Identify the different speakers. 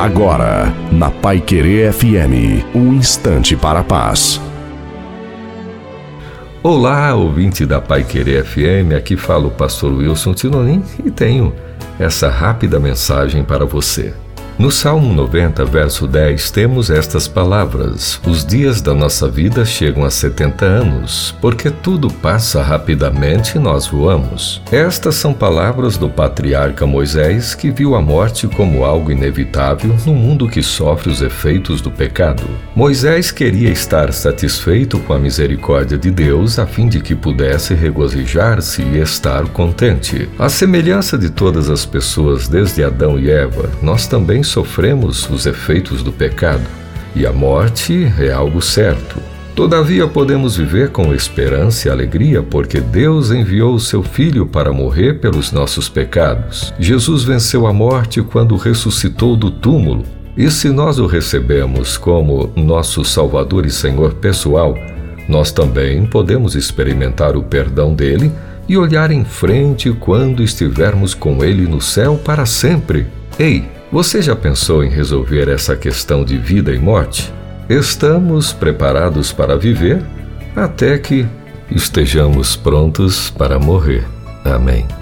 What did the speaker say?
Speaker 1: Agora, na Pai Querer FM, um instante para a paz.
Speaker 2: Olá, ouvinte da Pai Querer FM, aqui fala o pastor Wilson Tinonim e tenho essa rápida mensagem para você. No Salmo 90, verso 10, temos estas palavras: Os dias da nossa vida chegam a 70 anos, porque tudo passa rapidamente e nós voamos. Estas são palavras do patriarca Moisés, que viu a morte como algo inevitável no mundo que sofre os efeitos do pecado. Moisés queria estar satisfeito com a misericórdia de Deus a fim de que pudesse regozijar-se e estar contente. A semelhança de todas as pessoas desde Adão e Eva, nós também sofremos os efeitos do pecado, e a morte é algo certo. Todavia podemos viver com esperança e alegria porque Deus enviou o seu Filho para morrer pelos nossos pecados. Jesus venceu a morte quando ressuscitou do túmulo. E se nós o recebemos como nosso Salvador e Senhor pessoal, nós também podemos experimentar o perdão dele e olhar em frente quando estivermos com ele no céu para sempre. Ei, você já pensou em resolver essa questão de vida e morte? Estamos preparados para viver até que estejamos prontos para morrer. Amém.